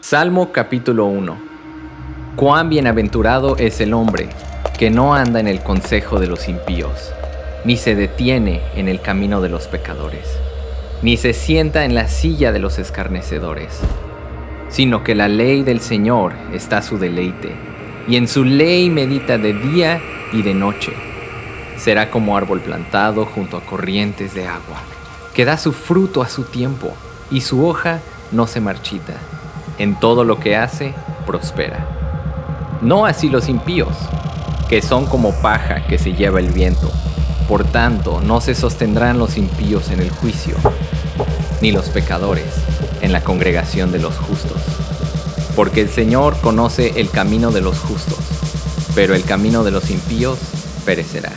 Salmo capítulo 1 Cuán bienaventurado es el hombre que no anda en el consejo de los impíos, ni se detiene en el camino de los pecadores, ni se sienta en la silla de los escarnecedores, sino que la ley del Señor está su deleite, y en su ley medita de día y de noche. Será como árbol plantado junto a corrientes de agua, que da su fruto a su tiempo, y su hoja no se marchita en todo lo que hace, prospera. No así los impíos, que son como paja que se lleva el viento. Por tanto, no se sostendrán los impíos en el juicio, ni los pecadores en la congregación de los justos. Porque el Señor conoce el camino de los justos, pero el camino de los impíos perecerá.